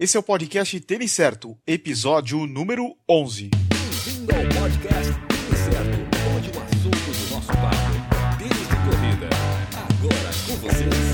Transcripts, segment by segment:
Esse é o podcast Tênis Certo, episódio número 11. Bem-vindo ao podcast Tênis Certo, onde o assunto do nosso papo é tênis de corrida. Agora com vocês,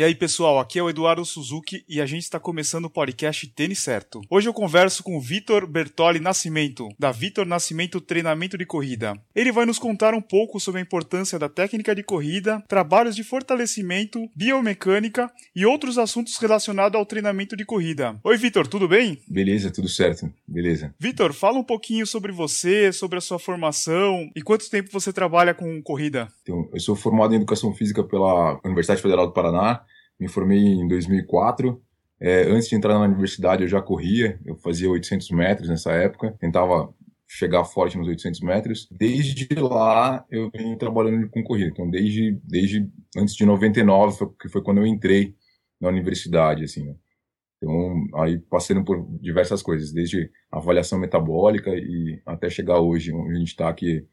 E aí, pessoal, aqui é o Eduardo Suzuki e a gente está começando o podcast Tênis Certo. Hoje eu converso com o Vitor Bertoli Nascimento, da Vitor Nascimento Treinamento de Corrida. Ele vai nos contar um pouco sobre a importância da técnica de corrida, trabalhos de fortalecimento, biomecânica e outros assuntos relacionados ao treinamento de corrida. Oi, Vitor, tudo bem? Beleza, tudo certo. Beleza. Vitor, fala um pouquinho sobre você, sobre a sua formação e quanto tempo você trabalha com corrida. Então, eu sou formado em Educação Física pela Universidade Federal do Paraná. Me formei em 2004. É, antes de entrar na universidade, eu já corria. Eu fazia 800 metros nessa época. Tentava chegar forte nos 800 metros. Desde lá, eu venho trabalhando com corrida. Então, desde, desde antes de 99, foi, que foi quando eu entrei na universidade, assim, né? Então, aí passando por diversas coisas, desde avaliação metabólica e até chegar hoje, onde a gente está aqui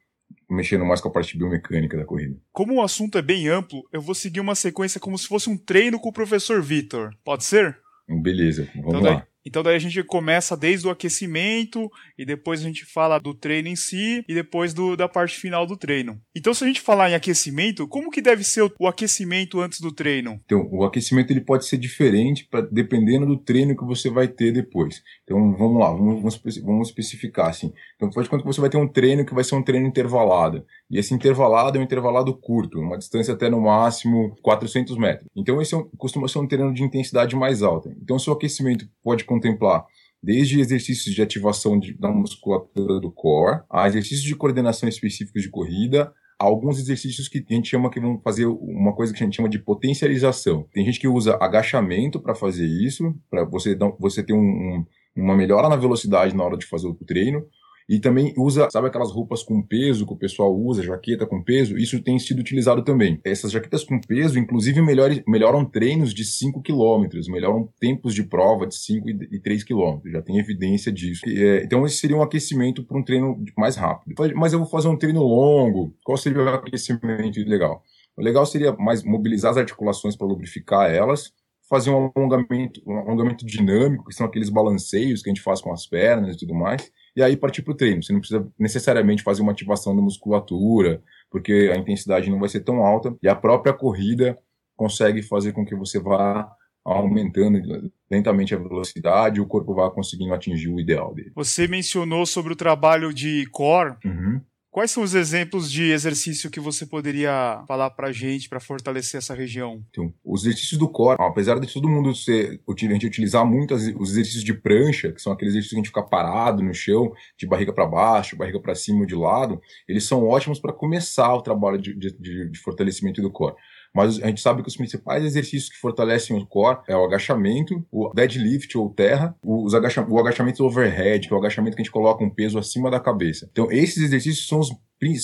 mexendo mais com a parte biomecânica da corrida. Como o assunto é bem amplo, eu vou seguir uma sequência como se fosse um treino com o professor Vitor. Pode ser? Beleza, vamos Então lá. daí, então daí a gente começa desde o aquecimento e depois a gente fala do treino em si e depois do, da parte final do treino. Então se a gente falar em aquecimento, como que deve ser o, o aquecimento antes do treino? Então, o aquecimento ele pode ser diferente pra, dependendo do treino que você vai ter depois. Então, vamos lá, vamos, vamos, especi- vamos especificar assim. Então, faz de que você vai ter um treino que vai ser um treino intervalado. E esse intervalado é um intervalado curto, uma distância até no máximo 400 metros. Então, esse é um- costuma ser um treino de intensidade mais alta. Então, seu aquecimento pode contemplar desde exercícios de ativação de- da musculatura do core, a exercícios de coordenação específicos de corrida, alguns exercícios que a gente chama que vão fazer uma coisa que a gente chama de potencialização. Tem gente que usa agachamento para fazer isso, para você, você ter um- um- uma melhora na velocidade na hora de fazer o treino. E também usa, sabe aquelas roupas com peso que o pessoal usa, jaqueta com peso? Isso tem sido utilizado também. Essas jaquetas com peso, inclusive, melhore- melhoram treinos de 5 km, melhoram tempos de prova de 5 e e 3 km. Já tem evidência disso. É, então, esse seria um aquecimento para um treino mais rápido. Mas eu vou fazer um treino longo. Qual seria o aquecimento legal? O legal seria mais mobilizar as articulações para lubrificar elas, fazer um alongamento, um alongamento dinâmico, que são aqueles balanceios que a gente faz com as pernas e tudo mais, e aí partir para o treino. Você não precisa necessariamente fazer uma ativação da musculatura, porque a intensidade não vai ser tão alta, e a própria corrida consegue fazer com que você vá aumentando lentamente a velocidade e o corpo vá conseguindo atingir o ideal dele. Você mencionou sobre o trabalho de core. Uhum. Quais são os exemplos de exercício que você poderia falar pra gente para fortalecer essa região? Então, os exercícios do core, apesar de todo mundo ser, a gente utilizar muito os exercícios de prancha, que são aqueles exercícios que a gente fica parado no chão, de barriga para baixo, barriga para cima ou de lado, eles são ótimos para começar o trabalho de- de- de fortalecimento do core. Mas a gente sabe que os principais exercícios que fortalecem o core é o agachamento, o deadlift ou terra, os agacha- o agachamento overhead, que é o agachamento que a gente coloca um peso acima da cabeça. Então, esses exercícios são os,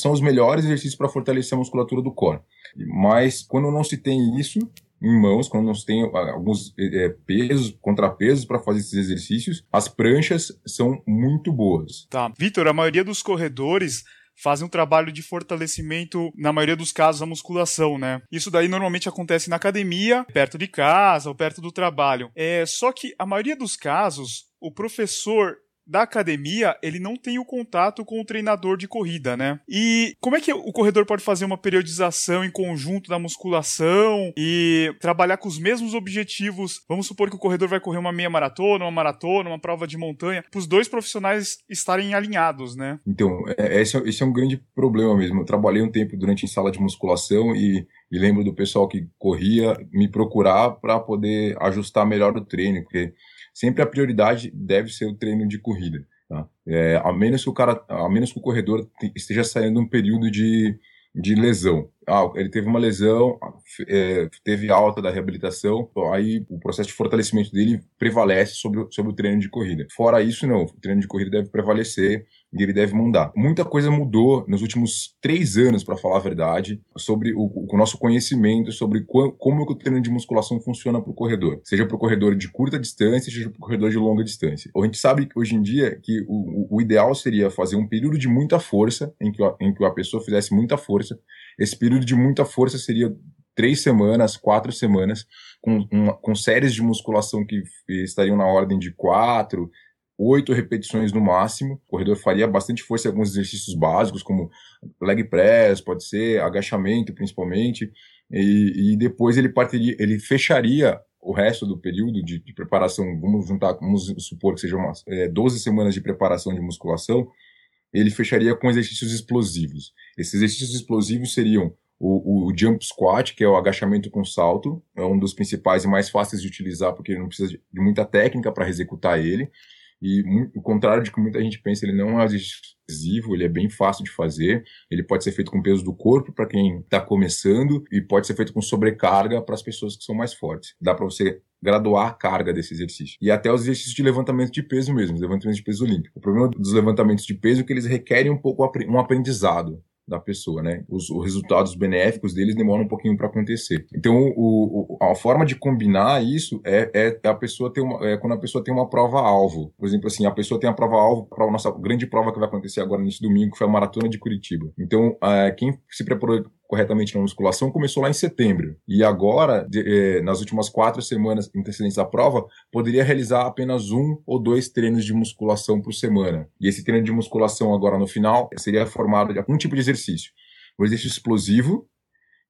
são os melhores exercícios para fortalecer a musculatura do core. Mas quando não se tem isso em mãos, quando não se tem ah, alguns eh, pesos, contrapesos para fazer esses exercícios, as pranchas são muito boas. Tá. Vitor, a maioria dos corredores fazem um trabalho de fortalecimento, na maioria dos casos, a musculação, né? Isso daí normalmente acontece na academia, perto de casa ou perto do trabalho. É, só que a maioria dos casos, o professor da academia, ele não tem o contato com o treinador de corrida, né? E como é que o corredor pode fazer uma periodização em conjunto da musculação e trabalhar com os mesmos objetivos? Vamos supor que o corredor vai correr uma meia maratona, uma maratona, uma prova de montanha, para os dois profissionais estarem alinhados, né? Então, é- esse, é- esse é um grande problema mesmo. Eu trabalhei um tempo durante em sala de musculação e, e lembro do pessoal que corria me procurar para poder ajustar melhor o treino, porque sempre a prioridade deve ser o treino de corrida. Tá? É, a menos que o cara, a menos que o corredor te- esteja saindo um período de, de lesão. Ah, ele teve uma lesão, é, teve alta da reabilitação, aí o processo de fortalecimento dele prevalece sobre, o- sobre o treino de corrida. Fora isso, não. O treino de corrida deve prevalecer e ele deve mudar. Muita coisa mudou nos últimos três anos, para falar a verdade, sobre o, o nosso conhecimento sobre como que o treino de musculação funciona para o corredor. Seja para o corredor de curta distância, seja para o corredor de longa distância. A gente sabe que hoje em dia que o, o- ideal seria fazer um período de muita força, em que, em que a pessoa fizesse muita força. Esse período de muita força seria três semanas, quatro semanas, com, uma, com séries de musculação que estariam na ordem de quatro, oito repetições no máximo. O corredor faria bastante força em alguns exercícios básicos, como leg press, pode ser, agachamento principalmente, e, e depois ele partiria, ele fecharia o resto do período de, de, preparação, vamos juntar, vamos supor que sejam umas é, 12 semanas de preparação de musculação, ele fecharia com exercícios explosivos. Esses exercícios explosivos seriam o, o, jump squat, que é o agachamento com salto, é um dos principais e mais fáceis de utilizar, porque ele não precisa de muita técnica para executar ele. E o contrário de que muita gente pensa, ele não é excessivo, ele é bem fácil de fazer. Ele pode ser feito com peso do corpo para quem está começando e pode ser feito com sobrecarga para as pessoas que são mais fortes. Dá para você graduar a carga desse exercício. E até os exercícios de levantamento de peso mesmo, os levantamentos de peso olímpico. O problema dos levantamentos de peso é que eles requerem um pouco um aprendizado da pessoa, né? Os, os, resultados benéficos deles demoram um pouquinho para acontecer. Então, o, o, a forma de combinar isso é, é, a pessoa ter uma, é quando a pessoa tem uma prova alvo. Por exemplo, assim, a pessoa tem a prova alvo para a nossa grande prova que vai acontecer agora nesse domingo, que foi a maratona de Curitiba. Então, é, quem se preparou corretamente na musculação começou lá em setembro. E agora, de, eh, nas últimas quatro semanas antecedentes à prova, poderia realizar apenas um ou dois treinos de musculação por semana. E esse treino de musculação agora no final seria formado de um tipo de exercício. O exercício explosivo,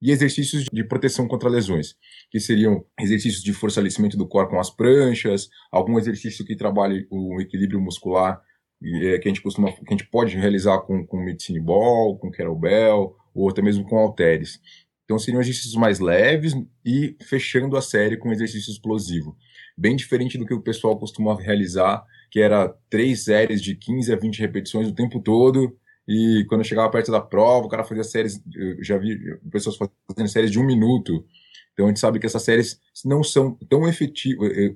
e exercícios de proteção contra lesões, que seriam exercícios de fortalecimento do corpo com as pranchas, algum exercício que trabalhe o equilíbrio muscular, eh, que a gente costuma, que a gente pode realizar com, com medicine ball, com kettlebell, ou até mesmo com halteres. Então seriam exercícios mais leves e fechando a série com exercício explosivo. Bem diferente do que o pessoal costuma realizar, que era três séries de 15 a 20 repetições o tempo todo, e quando chegava perto da prova, o cara fazia séries, eu já vi pessoas fazendo séries de um minuto. Então a gente sabe que essas séries não são tão efetivas. Eh,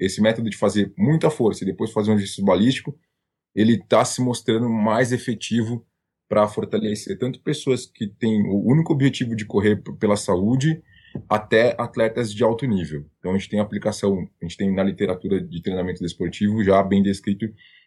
esse método de fazer muita força e depois fazer um exercício balístico, ele está se mostrando mais efetivo para fortalecer tanto pessoas que têm o único objetivo de correr pela saúde até atletas de alto nível. Então a gente tem aplicação, a gente tem na literatura de treinamento desportivo já bem descrito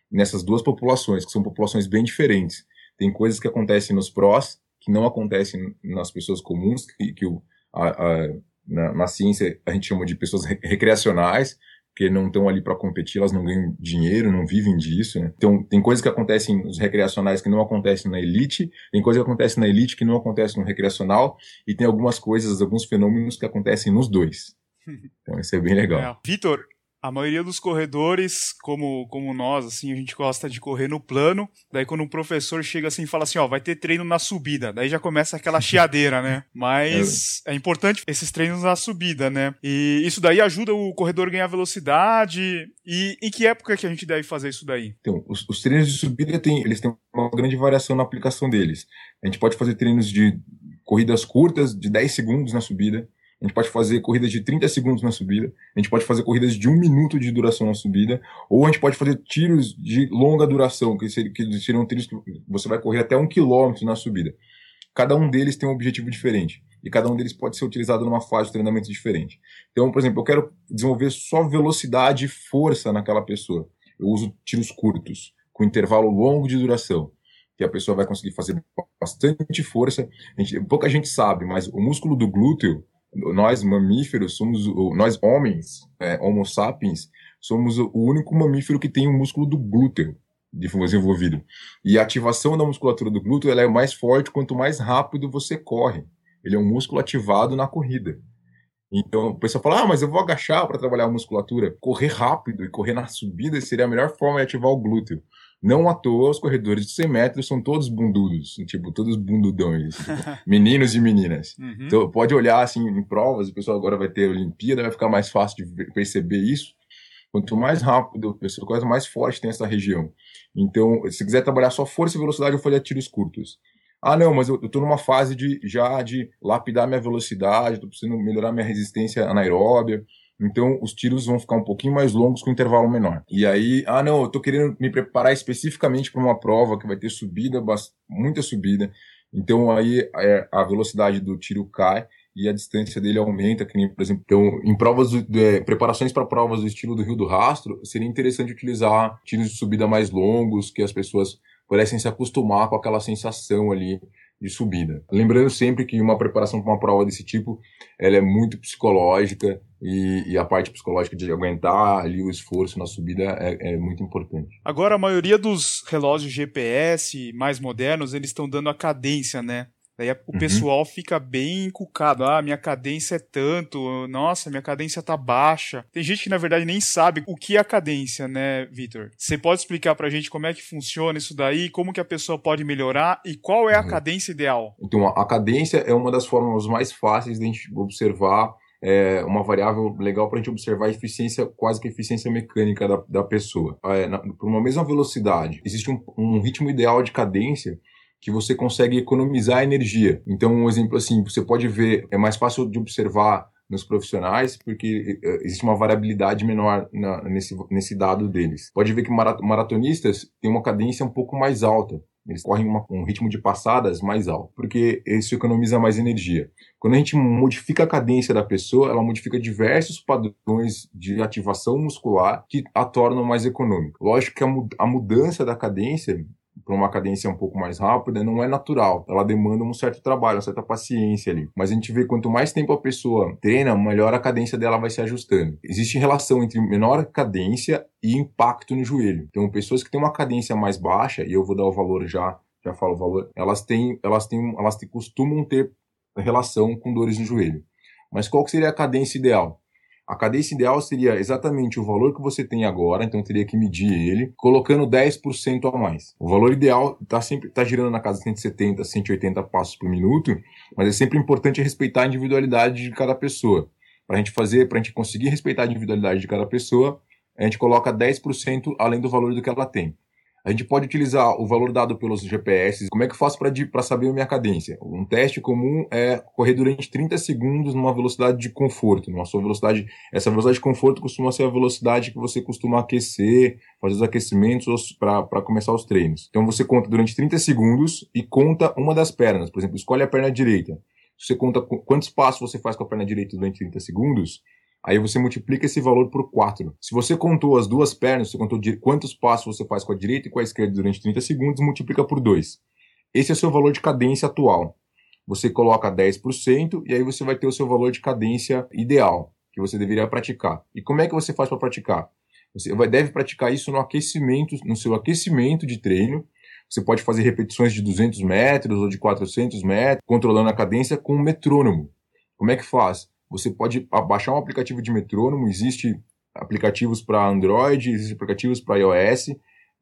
nessas duas populações, que são populações bem diferentes. Tem coisas que acontecem nos prós que não acontecem nas pessoas comuns, que, que o, a, a, na, na, ciência a gente chama de pessoas recreacionais, porque não estão ali para competir, elas não ganham dinheiro, não vivem disso. Né? Então, tem coisas que acontecem nos recreacionais que não acontecem na elite, tem coisas que acontecem na elite que não acontecem no recreacional, e tem algumas coisas, alguns fenômenos que acontecem nos dois. Então, isso é bem legal. É. Vitor, a maioria dos corredores, como, como nós, assim, a gente gosta de correr no plano. Daí quando um professor chega assim e fala assim, ó, vai ter treino na subida. Daí já começa aquela chiadeira, né? Mas é. é importante esses treinos na subida, né? E isso daí ajuda o corredor a ganhar velocidade. E em que época que a gente deve fazer isso daí? Então, os, os treinos de subida tem, eles têm uma grande variação na aplicação deles. A gente pode fazer treinos de corridas curtas, de 10 segundos na subida a gente pode fazer corridas de 30 segundos na subida, a gente pode fazer corridas de um minuto de duração na subida, ou a gente pode fazer tiros de longa duração, que seriam, que seriam tiros que você vai correr até um quilômetro na subida. Cada um deles tem um objetivo diferente, e cada um deles pode ser utilizado numa fase de treinamento diferente. Então, por exemplo, eu quero desenvolver só velocidade e força naquela pessoa. Eu uso tiros curtos, com intervalo longo de duração que a pessoa vai conseguir fazer bastante força. Gente, pouca gente sabe, mas o músculo do glúteo nós mamíferos somos, nós homens, é, Homo sapiens, somos o único mamífero que tem o músculo do glúteo desenvolvido. E a ativação da musculatura do glúteo ela é mais forte quanto mais rápido você corre. Ele é um músculo ativado na corrida. Então, o pessoal fala, ah, mas eu vou agachar para trabalhar a musculatura. Correr rápido e correr na subida seria a melhor forma de ativar o glúteo. Não à toa, os corredores de 100 metros são todos bundudos, tipo, todos bundudões, tipo, meninos e meninas. Uhum. Então, pode olhar, assim, em provas, o pessoal agora vai ter a Olimpíada, vai ficar mais fácil de perceber isso. Quanto mais rápido, a pessoa, quanto mais forte tem essa região. Então, se quiser trabalhar só força e velocidade, eu faria tiros curtos. Ah, não, mas eu, estou numa fase de já de lapidar minha velocidade, estou precisando melhorar minha resistência anaeróbia. Então, os tiros vão ficar um pouquinho mais longos com intervalo menor. E aí, ah, não, eu tô querendo me preparar especificamente para uma prova que vai ter subida, muita subida. Então, aí é, a velocidade do tiro cai e a distância dele aumenta, que nem, por exemplo, então, em provas, de, é, preparações para provas do estilo do Rio do Rastro, seria interessante utilizar tiros de subida mais longos, que as pessoas pudessem se acostumar com aquela sensação ali de subida. Lembrando sempre que uma preparação para uma prova desse tipo, ela é muito psicológica e, e, a parte psicológica de aguentar ali o esforço na subida é, é, muito importante. Agora, a maioria dos relógios GPS mais modernos, eles estão dando a cadência, né? Daí o uhum. pessoal fica bem encucado. Ah, minha cadência é tanto. Nossa, minha cadência tá baixa. Tem gente que na verdade nem sabe o que é a cadência, né, Vitor? Você pode explicar pra gente como é que funciona isso daí, como que a pessoa pode melhorar e qual é a uhum. cadência ideal? Então, a cadência é uma das formas mais fáceis de a gente observar é uma variável legal para a gente observar a eficiência, quase que a eficiência mecânica da, da pessoa. É, por uma mesma velocidade, existe um, um ritmo ideal de cadência que você consegue economizar energia. Então, um exemplo assim, você pode ver, é mais fácil de observar nos profissionais, porque eh, existe uma variabilidade menor na, nesse, nesse dado deles. Pode ver que maratonistas têm uma cadência um pouco mais alta. Eles correm uma, um ritmo de passadas mais alto, porque isso economiza mais energia. Quando a gente modifica a cadência da pessoa, ela modifica diversos padrões de ativação muscular que a tornam mais econômica. Lógico que a, a mudança da cadência para uma cadência um pouco mais rápida não é natural. Ela demanda um certo trabalho, uma certa paciência ali. Mas a gente vê quanto mais tempo a pessoa treina, melhor a cadência dela vai se ajustando. Existe relação entre menor cadência e impacto no joelho. Então, pessoas que têm uma cadência mais baixa, e eu vou dar o valor já, já falo o valor, elas têm, elas têm, elas têm, costumam ter relação com dores no joelho. Mas qual seria a cadência ideal? A cadência ideal seria exatamente o valor que você tem agora, então teria que medir ele, colocando 10% a mais. O valor ideal está sempre tá girando na casa de 170, 180 passos por minuto, mas é sempre importante respeitar a individualidade de cada pessoa. Para a gente fazer, para a gente conseguir respeitar a individualidade de cada pessoa, a gente coloca 10% além do valor do que ela tem. A gente pode utilizar o valor dado pelos GPS. Como é que eu faço para saber a minha cadência? Um teste comum é correr durante 30 segundos numa velocidade de conforto. Numa sua velocidade, essa velocidade de conforto costuma ser a velocidade que você costuma aquecer, fazer os aquecimentos para começar os treinos. Então você conta durante 30 segundos e conta uma das pernas. Por exemplo, escolhe a perna direita. Você conta quantos passos você faz com a perna direita durante 30 segundos Aí você multiplica esse valor por 4. Se você contou as duas pernas, você contou quantos passos você faz com a direita e com a esquerda durante 30 segundos, multiplica por 2. Esse é o seu valor de cadência atual. Você coloca 10% e aí você vai ter o seu valor de cadência ideal, que você deveria praticar. E como é que você faz para praticar? Você vai, deve praticar isso no aquecimento, no seu aquecimento de treino. Você pode fazer repetições de 200 metros ou de 400 metros, controlando a cadência com um metrônomo. Como é que faz? Você pode baixar um aplicativo de metrônomo, existe aplicativos para Android, existem aplicativos para iOS,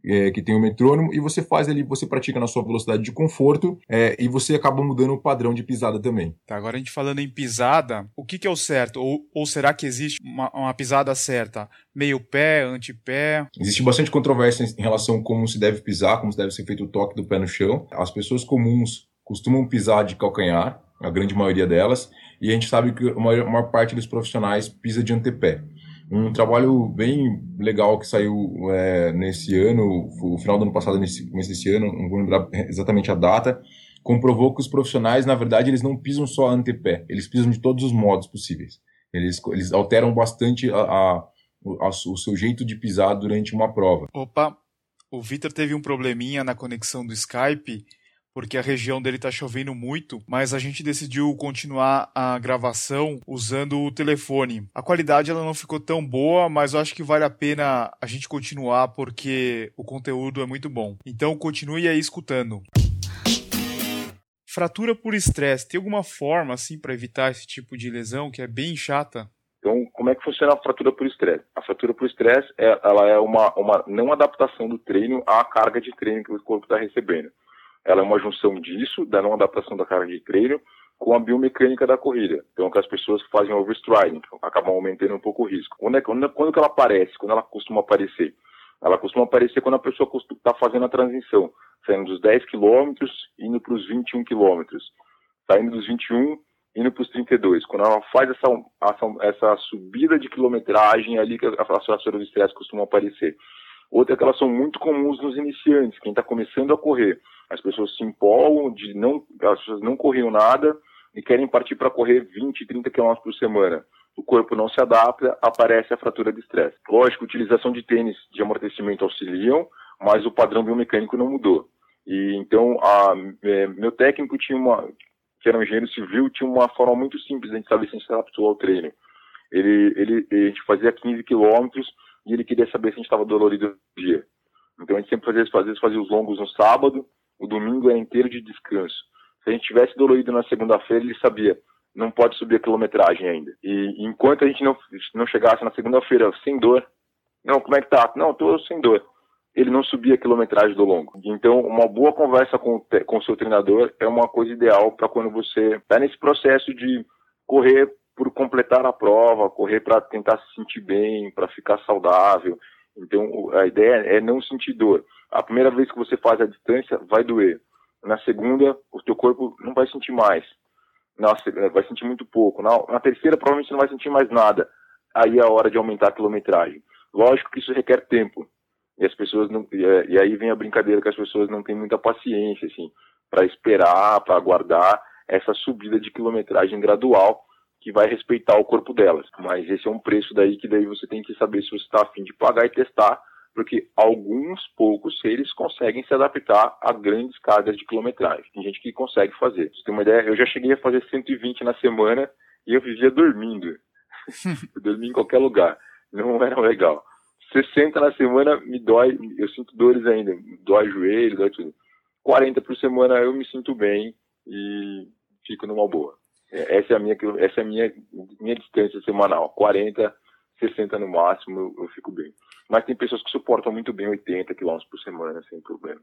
é, que tem o metrônomo, e você faz ali, você pratica na sua velocidade de conforto é, e você acaba mudando o padrão de pisada também. Tá, agora a gente falando em pisada, o que, que é o certo? Ou, ou será que existe uma, uma pisada certa? Meio pé, antepé? Existe bastante controvérsia em relação a como se deve pisar, como se deve ser feito o toque do pé no chão. As pessoas comuns costumam pisar de calcanhar, a grande maioria delas, e a gente sabe que a maior, a maior parte dos profissionais pisa de antepé. Um trabalho bem legal que saiu é, nesse ano, o final do ano passado, nesse começo desse ano, não vou lembrar exatamente a data, comprovou que os profissionais, na verdade, eles não pisam só antepé, eles pisam de todos os modos possíveis. Eles, eles alteram bastante a, a, a, o seu jeito de pisar durante uma prova. Opa, o Vitor teve um probleminha na conexão do Skype porque a região dele tá chovendo muito, mas a gente decidiu continuar a gravação usando o telefone. A qualidade ela não ficou tão boa, mas eu acho que vale a pena a gente continuar porque o conteúdo é muito bom. Então continue aí escutando. Fratura por estresse, tem alguma forma assim para evitar esse tipo de lesão que é bem chata? Então, como é que funciona a fratura por estresse? A fratura por estresse, é, ela é uma, uma não adaptação do treino à carga de treino que o corpo está recebendo. Ela é uma junção disso, da não adaptação da carga de treino, com a biomecânica da corrida. Então, que as pessoas que fazem overstriding acabam aumentando um pouco o risco. Quando, é, quando, quando que ela aparece? Quando ela costuma aparecer? Ela costuma aparecer quando a pessoa está fazendo a transição, saindo dos 10 quilômetros indo para os 21 quilômetros, saindo dos 21 indo para os 32. Quando ela faz essa, essa, essa, subida de quilometragem ali que a fratura do estresse costuma aparecer. Outra é que elas são muito comuns nos iniciantes, quem está começando a correr. As pessoas se empolgam de não, as pessoas não corriam nada e querem partir para correr 20, 30 km por semana. O corpo não se adapta, aparece a fratura de estresse. Lógico, utilização de tênis de amortecimento auxiliam, mas o padrão biomecânico não mudou. E então, a, é, meu técnico tinha uma, que era um engenheiro civil, tinha uma forma muito simples de a gente saber se a gente se adaptou ao treino. Ele, ele, a gente fazia 15 quilômetros e ele queria saber se a gente estava dolorido no dia. Então a gente sempre fazia, vezes fazia os longos no sábado, o domingo era inteiro de descanso. Se a gente tivesse dolorido na segunda-feira, ele sabia, não pode subir a quilometragem ainda. E enquanto a gente não, não chegasse na segunda-feira sem dor, não, como é que tá? Não, tô sem dor. Ele não subia a quilometragem do longo. Então, uma boa conversa com, com o seu treinador é uma coisa ideal para quando você está nesse processo de correr por completar a prova, correr para tentar se sentir bem, para ficar saudável. Então, a ideia é não sentir dor. A primeira vez que você faz a distância, vai doer. Na segunda, o teu corpo não vai sentir mais. Nossa, vai sentir muito pouco. Na, na terceira, provavelmente não vai sentir mais nada. Aí é a hora de aumentar a quilometragem. Lógico que isso requer tempo. E as pessoas não, e, é, e aí vem a brincadeira que as pessoas não têm muita paciência, assim, para esperar, para aguardar essa subida de quilometragem gradual que vai respeitar o corpo delas. Mas esse é um preço daí que daí você tem que saber se você está afim de pagar e testar, porque alguns poucos seres conseguem se adaptar a grandes cargas de quilometragem. Tem gente que consegue fazer. Você tem uma ideia? Eu já cheguei a fazer 120 na semana e eu vivia dormindo. eu dormia em qualquer lugar não era legal. 60 na semana me dói, eu sinto dores ainda, dói joelho, dói tudo. 40 por semana eu me sinto bem e fico numa boa. É, essa é a minha, essa é a minha, minha distância semanal. 40, 60 no máximo, eu, eu fico bem. Mas tem pessoas que suportam muito bem 80 km por semana, sem problema.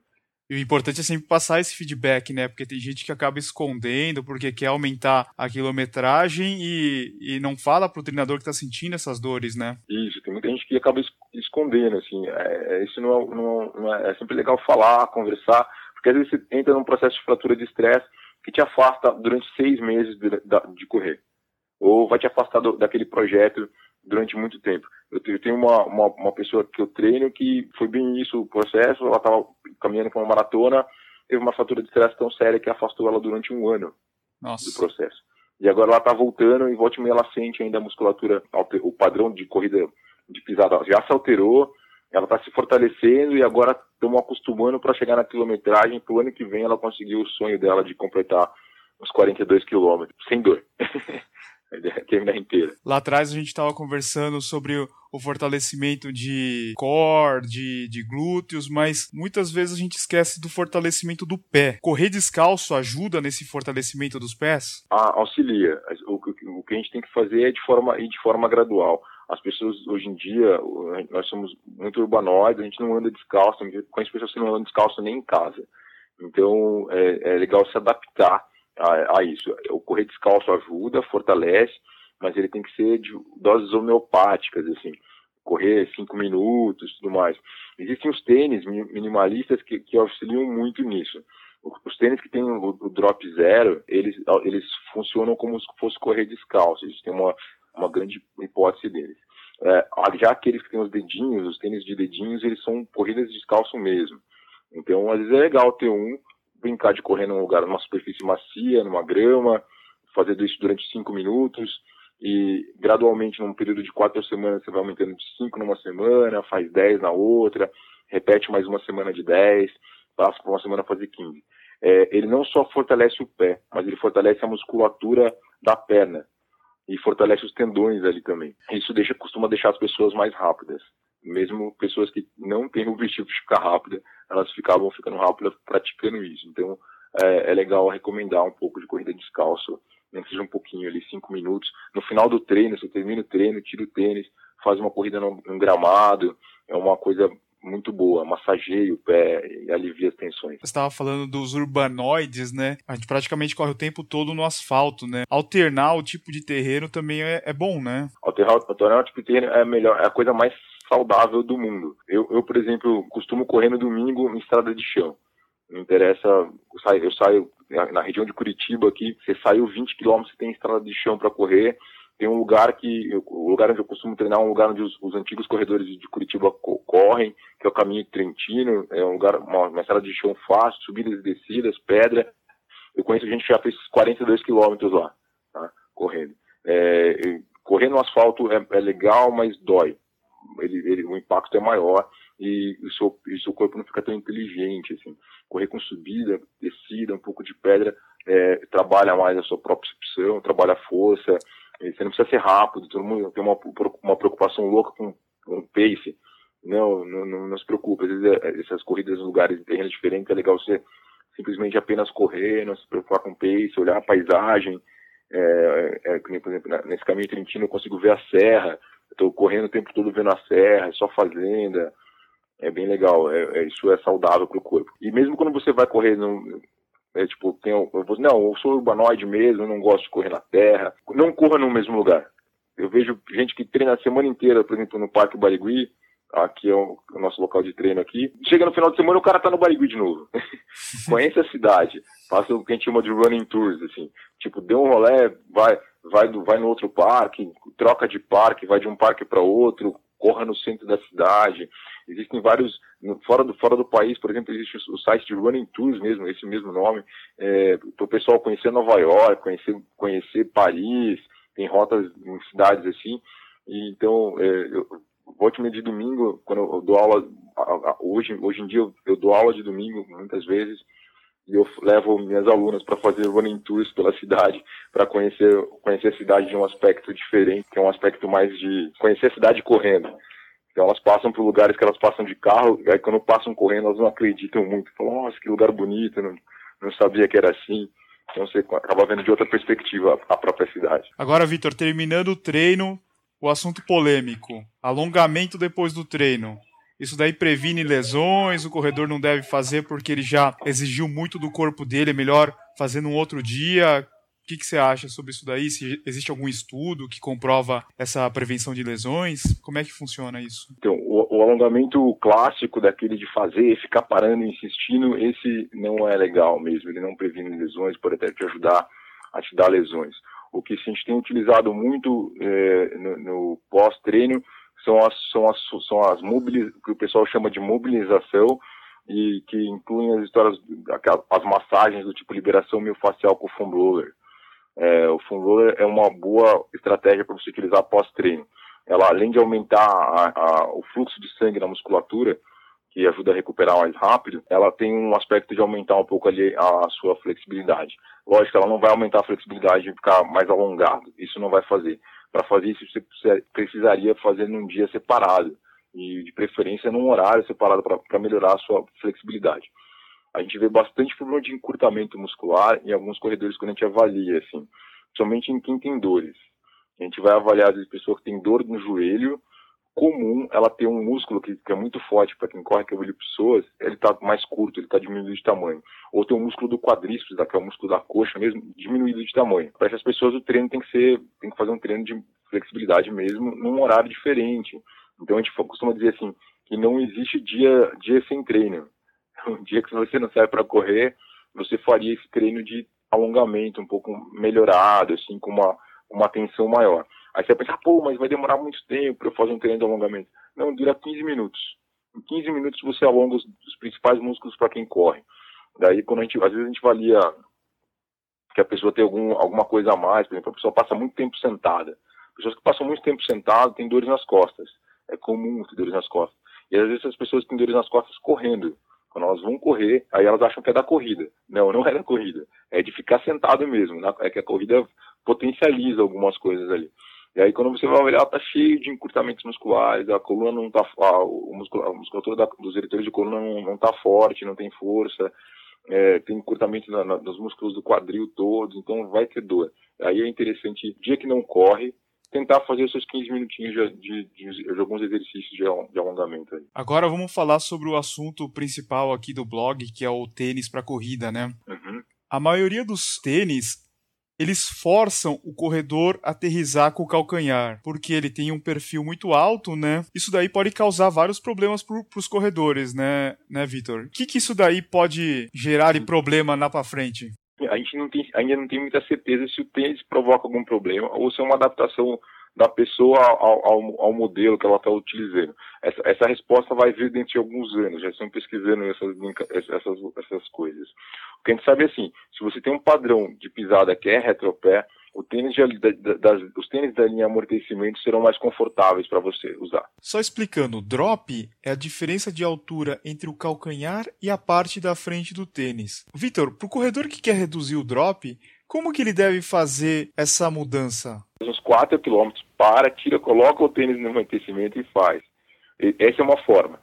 E o importante é sempre passar esse feedback, né? Porque tem gente que acaba escondendo porque quer aumentar a quilometragem e, e não fala pro treinador que tá sentindo essas dores, né? Isso, tem muita gente que acaba escondendo, assim. É, é, isso não é, não, não é, é sempre legal falar, conversar, porque às vezes você entra num processo de fratura de estresse que te afasta durante seis meses de, de correr. Ou vai te afastar do, daquele projeto durante muito tempo. Eu tenho uma, uma, uma, pessoa que eu treino que foi bem isso o processo, ela estava caminhando para uma maratona, teve uma fratura de estresse tão séria que afastou ela durante um ano Nossa. do processo. E agora ela está voltando e volta e meia ela sente ainda a musculatura, o padrão de corrida de pisada já se alterou, ela está se fortalecendo e agora estamos acostumando para chegar na quilometragem. Para o ano que vem ela conseguiu o sonho dela de completar uns 42 quilômetros, sem dor. terminar inteira. Lá atrás a gente estava conversando sobre o, o, fortalecimento de core, de, de glúteos, mas muitas vezes a gente esquece do fortalecimento do pé. Correr descalço ajuda nesse fortalecimento dos pés? Ah, auxilia. O, o, o que a gente tem que fazer é de forma, de forma gradual. As pessoas hoje em dia, nós somos muito urbanoides, a gente não anda descalço, conheço pessoas que não andam descalço nem em casa. Então é, é legal se adaptar a, a isso. O correr descalço ajuda, fortalece, mas ele tem que ser de doses homeopáticas, assim, correr cinco minutos, tudo mais. Existem os tênis minimalistas que, que auxiliam muito nisso. Os tênis que tem o, o, drop zero, eles, eles funcionam como se fosse correr descalço. Eles têm uma, uma grande hipótese deles. É, já aqueles que têm os dedinhos, os tênis de dedinhos, eles são corridas descalço mesmo. Então, às vezes é legal ter um brincar de correr num lugar, numa superfície macia, numa grama, fazer isso durante cinco minutos e gradualmente num período de quatro semanas você vai aumentando de cinco numa semana, faz dez na outra, repete mais uma semana de dez, passa por uma semana fazer quinze. É, ele não só fortalece o pé, mas ele fortalece a musculatura da perna e fortalece os tendões ali também. Isso deixa, costuma deixar as pessoas mais rápidas mesmo pessoas que não têm o objetivo de ficar rápida, elas ficavam ficando rápidas praticando isso. Então, é, é, legal recomendar um pouco de corrida descalço, nem que seja um pouquinho ali, cinco minutos. No final do treino, você termina o treino, tira o tênis, faz uma corrida no, no gramado, é uma coisa muito boa, massageia o pé e alivia as tensões. Você estava falando dos urbanoides, né? A gente praticamente corre o tempo todo no asfalto, né? Alternar o tipo de terreno também é, é bom, né? Alternar, alternar o tipo de terreno é melhor, é a coisa mais saudável do mundo. Eu, eu, por exemplo, costumo correr no domingo em estrada de chão. Não interessa, eu saio, eu saio na região de Curitiba aqui, você saiu 20 quilômetros, você tem estrada de chão para correr. Tem um lugar que, o lugar onde eu costumo treinar é um lugar onde os, os antigos corredores de Curitiba correm, que é o caminho Trentino, é um lugar, uma, uma estrada de chão fácil, subidas e descidas, pedra. Eu conheço gente que já fez 42 quilômetros lá, tá? correndo. É, correr no asfalto é, é legal, mas dói ele, ele, o impacto é maior e o seu, e seu corpo não fica tão inteligente, assim. correr com subida, descida, um pouco de pedra, é, trabalha mais a sua própria percepção, trabalha a força, você não precisa ser rápido, todo mundo tem uma, uma preocupação louca com, o pace, não, não, não, não se preocupe, às vezes é, essas corridas em lugares em terrenos diferentes é legal você simplesmente apenas correr, não se preocupar com o pace, olhar a paisagem, é, é, por exemplo, nesse caminho trentino eu consigo ver a serra, estou correndo o tempo todo vendo a serra, é só fazenda, é bem legal, é, é isso é saudável para o corpo. E mesmo quando você vai correr, no, é, tipo, tem, eu vou, não, eu sou urbanoide mesmo, não gosto de correr na terra, não corra no mesmo lugar. Eu vejo gente que treina a semana inteira, por exemplo, no Parque Barigui, aqui é o, o, nosso local de treino aqui. Chega no final de semana o cara tá no Barigui de novo. Conhece a cidade, faça o que a gente chama de running tours, assim. Tipo, deu um rolé, vai, vai, do, vai no outro parque, troca de parque, vai de um parque para outro, corra no centro da cidade. Existem vários, fora do, fora do país, por exemplo, existe o site de Running Tours mesmo, esse mesmo nome, é, para o pessoal conhecer Nova York, conhecer, conhecer Paris, tem rotas em cidades assim. E, então, é, eu, volte-me de domingo, quando eu dou aula, hoje, hoje em dia eu, eu dou aula de domingo muitas vezes, e eu levo minhas alunas para fazer running tours pela cidade, para conhecer, conhecer a cidade de um aspecto diferente, que é um aspecto mais de conhecer a cidade correndo. Então elas passam por lugares que elas passam de carro, aí quando passam correndo elas não acreditam muito. Falam, nossa, que lugar bonito, não, não sabia que era assim. Então você acaba vendo de outra perspectiva a própria cidade. Agora, Vitor, terminando o treino, o assunto polêmico: alongamento depois do treino. Isso daí previne lesões, o corredor não deve fazer porque ele já exigiu muito do corpo dele, é melhor fazer num outro dia. O que, que, você acha sobre isso daí? Se existe algum estudo que comprova essa prevenção de lesões? Como é que funciona isso? Então, o, o alongamento clássico daquele de fazer, ficar parando e insistindo, esse não é legal mesmo. Ele não previne lesões, pode até te ajudar a te dar lesões. O que a gente tem utilizado muito é, no, no pós-treino são as, são as, são as mobiliz, que o pessoal chama de mobilização e que incluem as histórias, as massagens do tipo liberação miofascial com o foam roller. É, o foam roller é uma boa estratégia para você utilizar pós-treino. Ela, além de aumentar a, a, o fluxo de sangue na musculatura, que ajuda a recuperar mais rápido, ela tem um aspecto de aumentar um pouco ali a sua flexibilidade. Lógico, ela não vai aumentar a flexibilidade de ficar mais alongado, isso não vai fazer. Para fazer isso, você precisaria fazer num dia separado e, de preferência, num horário separado para melhorar a sua flexibilidade. A gente vê bastante problema de encurtamento muscular em alguns corredores quando a gente avalia, assim, somente em quem tem dores. A gente vai avaliar as pessoas que têm dor no joelho, comum ela ter um músculo que, que é muito forte para quem corre, que é o pessoas, ele está mais curto, ele está diminuído de tamanho. Ou tem um músculo do quadríceps, que é o músculo da coxa mesmo, diminuído de tamanho. Para essas pessoas o treino tem que ser, tem que fazer um treino de flexibilidade mesmo, num horário diferente. Então a gente costuma dizer assim, que não existe dia, dia sem treino. Um dia que você não sai para correr, você faria esse treino de alongamento um pouco melhorado, assim, com uma, uma tensão maior. Aí você vai pensar, pô, mas vai demorar muito tempo para eu fazer um treino de alongamento. Não, dura 15 minutos. Em 15 minutos você alonga os, os principais músculos para quem corre. Daí, quando a gente, às vezes a gente valia que a pessoa tem algum, alguma coisa a mais, por exemplo, a pessoa passa muito tempo sentada. Pessoas que passam muito tempo sentadas têm dores nas costas. É comum ter dores nas costas. E às vezes as pessoas têm dores nas costas correndo. Quando elas vão correr, aí elas acham que é da corrida. Não, não é da corrida. É de ficar sentado mesmo. É que a corrida potencializa algumas coisas ali. E aí quando você vai olhar, tá cheio de encurtamentos musculares, a coluna não tá, a, o muscula, a musculatura da, dos eretores de coluna não, não tá forte, não tem força, é, tem encurtamento na, na, nos músculos do quadril todos, então vai ter dor. Aí é interessante, dia que não corre, tentar fazer os seus 15 minutinhos de, de, de, de alguns exercícios de, de alongamento. Aí. Agora vamos falar sobre o assunto principal aqui do blog, que é o tênis para corrida, né? Uhum. A maioria dos tênis eles forçam o corredor a aterrizar com o calcanhar, porque ele tem um perfil muito alto, né? Isso daí pode causar vários problemas para os corredores, né, né, Vitor? O que, que isso daí pode gerar de problema lá para frente? A gente não tem, ainda não tem muita certeza se o tênis provoca algum problema ou se é uma adaptação da pessoa ao, ao, ao modelo que ela está utilizando. Essa, essa, resposta vai vir dentro de alguns anos, já estão pesquisando essas, essas, essas coisas. O que a gente sabe é assim, se você tem um padrão de pisada que é retropé, o tênis de, da, das, os tênis da linha amortecimento serão mais confortáveis para você usar. Só explicando, drop é a diferença de altura entre o calcanhar e a parte da frente do tênis. Vitor, para o corredor que quer reduzir o drop, como que ele deve fazer essa mudança? Uns 4 km, para, tira, coloca o tênis no amortecimento e faz. Essa é uma forma.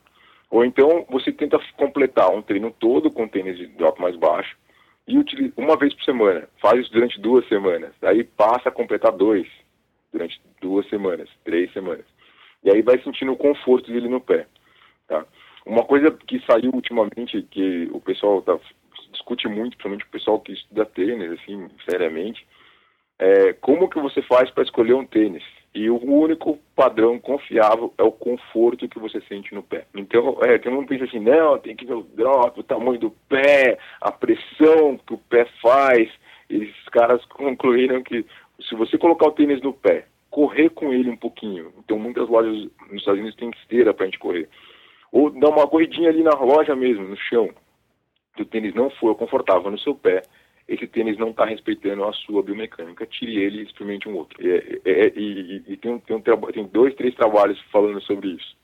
Ou então você tenta completar um treino todo com tênis de drop mais baixo, e utiliza uma vez por semana. Faz isso durante duas semanas. Aí passa a completar dois durante duas semanas, três semanas. E aí vai sentindo o conforto dele no pé. Tá? Uma coisa que saiu ultimamente, que o pessoal discute muito, principalmente o pessoal que estuda tênis, assim, seriamente, é como que você faz para escolher um tênis. E o único padrão confiável é o conforto que você sente no pé. Então, é, tem um pensa assim, não, tem que ver o drop, o tamanho do pé, a pressão que o pé faz. Esses caras concluíram que se você colocar o tênis no pé, correr com ele um pouquinho, então muitas lojas nos Estados Unidos têm esteira para a gente correr, ou dar uma corridinha ali na loja mesmo, no chão, que o tênis não for confortável no seu pé, esse tênis não está respeitando a sua biomecânica, tire ele e experimente um outro. É, é, é, e, e, tem, um, tem, um, tem dois, três trabalhos falando sobre isso.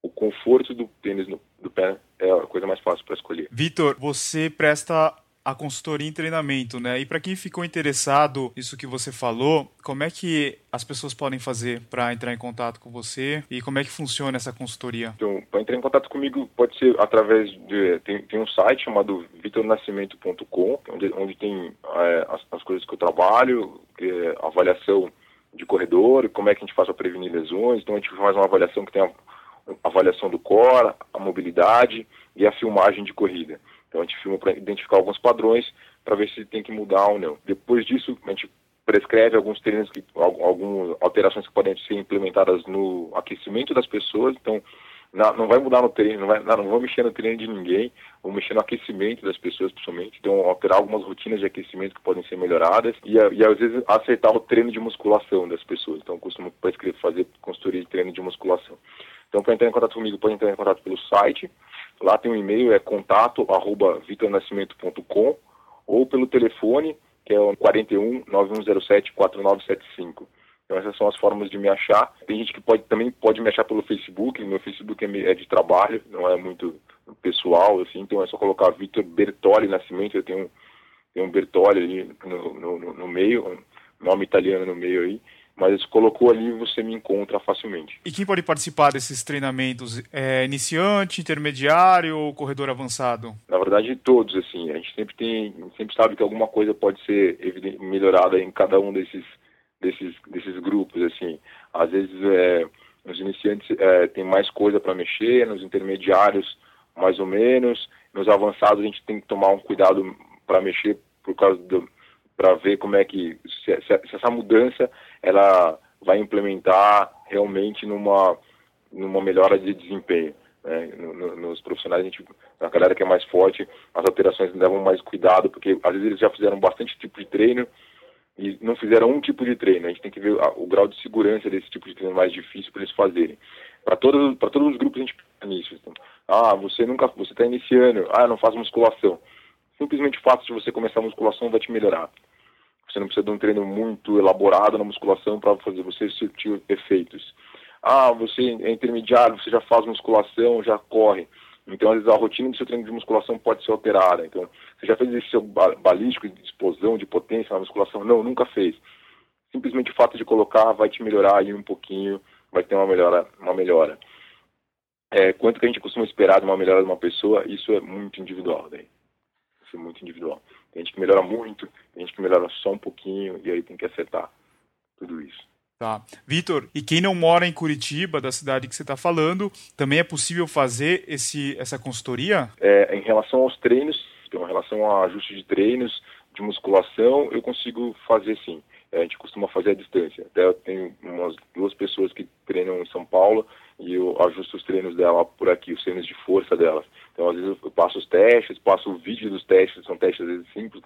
O conforto do tênis no, do pé é a coisa mais fácil para escolher. Vitor, você presta a consultoria em treinamento, né? E para quem ficou interessado nisso que você falou, como é que as pessoas podem fazer para entrar em contato com você e como é que funciona essa consultoria? Então, para entrar em contato comigo pode ser através de tem, tem um site chamado vitornascimento.com, onde, onde tem é, as, as, coisas que eu trabalho, é, avaliação de corredor, como é que a gente faz para prevenir lesões. Então a gente faz uma avaliação que tem a, a avaliação do core, a mobilidade e a filmagem de corrida. Então a gente filma para identificar alguns padrões para ver se tem que mudar ou não. Depois disso, a gente prescreve alguns treinos, que, algumas alterações que podem ser implementadas no aquecimento das pessoas. Então, não vai mudar no treino, não, vai, não, vou mexer no treino de ninguém, vou mexer no aquecimento das pessoas, principalmente. Então, alterar algumas rotinas de aquecimento que podem ser melhoradas e, e às vezes, aceitar o treino de musculação das pessoas. Então, eu costumo prescrever fazer consultoria de treino de musculação. Então, para entrar em contato comigo, pode entrar em contato pelo site Lá tem um e-mail, é contato arroba vitornascimento.com ou pelo telefone, que é o 41 9107 4975. Então essas são as formas de me achar. Tem gente que pode, também pode me achar pelo Facebook, meu Facebook é, é de trabalho, não é muito pessoal, assim, então é só colocar Vitor Bertoli Nascimento, eu tenho, tenho um Bertoli ali no, no, no meio, um nome italiano no meio aí, mas colocou ali você me encontra facilmente. E quem pode participar desses treinamentos? É iniciante, intermediário ou corredor avançado? Na verdade, todos, assim. A gente sempre tem, sempre sabe que alguma coisa pode ser melhorada em cada um desses, desses, desses grupos, assim. Às vezes, é, nos iniciantes é, tem mais coisa para mexer, nos intermediários mais ou menos, nos avançados a gente tem que tomar um cuidado para mexer por causa do para ver como é que se, se, essa mudança ela vai implementar realmente numa numa melhora de desempenho. Né? No, no, nos profissionais, a gente, na galera que é mais forte, as alterações levam mais cuidado, porque às vezes eles já fizeram bastante tipo de treino e não fizeram um tipo de treino. A gente tem que ver o grau de segurança desse tipo de treino mais difícil para eles fazerem. Para todos, para todos os grupos a gente pensa nisso. Então, ah, você nunca, você está iniciando, ah, não faz musculação. Simplesmente o fato de você começar a musculação vai te melhorar. Você não precisa de um treino muito elaborado na musculação para fazer você sentir efeitos. Ah, você é intermediário, você já faz musculação, já corre. Então, às vezes, a rotina do seu treino de musculação pode ser alterada. Então, você já fez esse seu balístico de explosão, de potência na musculação? Não, nunca fez. Simplesmente o fato de colocar vai te melhorar aí um pouquinho, vai ter uma melhora. Uma melhora. É, quanto que a gente costuma esperar de uma melhora de uma pessoa, isso é muito individual. Daí. Isso é muito individual. Tem gente que melhora muito, tem gente que melhora só um pouquinho, e aí tem que acertar tudo isso. Tá. Vitor, e quem não mora em Curitiba, da cidade que você está falando, também é possível fazer esse, essa consultoria? É, em relação aos treinos, então, em relação a ajuste de treinos, de musculação, eu consigo fazer sim. É, a gente costuma fazer à distância. Até eu tenho umas duas pessoas que treinam em São Paulo e eu ajusto os treinos dela por aqui, os treinos de força delas. Então, às vezes, eu passo os testes, passo o vídeo dos testes, são testes, às vezes, simples,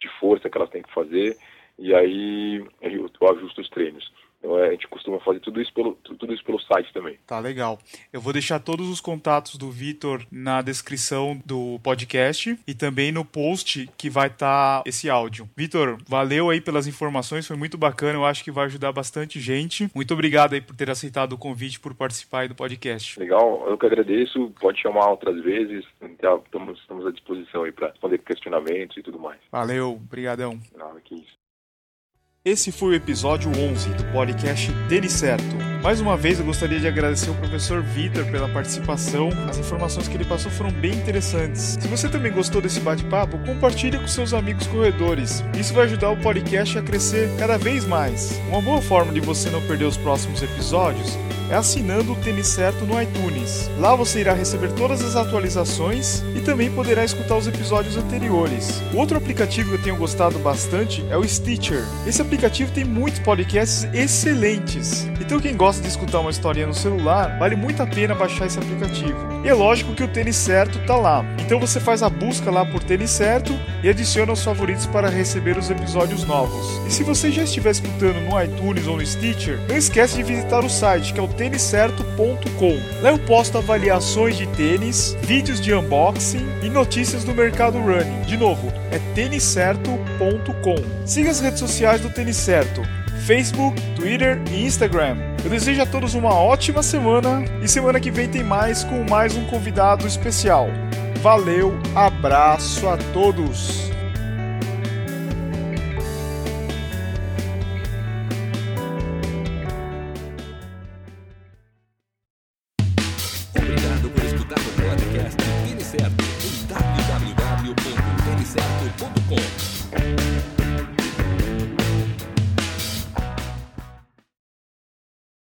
de força que elas têm que fazer, e aí eu ajusto os treinos. Então, é, a gente costuma fazer tudo isso pelo, tudo isso pelo site também. Tá legal. Eu vou deixar todos os contatos do Vitor na descrição do podcast e também no post que vai estar tá esse áudio. Vitor, valeu aí pelas informações, foi muito bacana, eu acho que vai ajudar bastante gente. Muito obrigado aí por ter aceitado o convite, por participar aí do podcast. Legal, eu que agradeço, pode chamar outras vezes, estamos, estamos à disposição aí para responder questionamentos e tudo mais. Valeu, brigadão. Nada, que isso. Esse foi o episódio 11 do podcast Tênis Certo. Mais uma vez eu gostaria de agradecer ao professor Vitor pela participação. As informações que ele passou foram bem interessantes. Se você também gostou desse bate-papo, compartilhe com seus amigos corredores. Isso vai ajudar o podcast a crescer cada vez mais. Uma boa forma de você não perder os próximos episódios é assinando o Tênis Certo no iTunes. Lá você irá receber todas as atualizações e também poderá escutar os episódios anteriores. Outro aplicativo que eu tenho gostado bastante é o Stitcher. Esse aplicativo tem muitos podcasts excelentes. Então quem gosta de escutar uma historinha no celular, vale muito a pena baixar esse aplicativo. E é lógico que o Tênis Certo tá lá. Então você faz a busca lá por Tênis Certo e adiciona os favoritos para receber os episódios novos. E se você já estiver escutando no iTunes ou no Stitcher, não esquece de visitar o site que é o têniscerto.com. Lá eu posto avaliações de tênis, vídeos de unboxing e notícias do mercado running. De novo, é têniscerto.com. Siga as redes sociais do Tênis Certo. Facebook, Twitter e Instagram. Eu desejo a todos uma ótima semana e semana que vem tem mais com mais um convidado especial. Valeu, abraço a todos!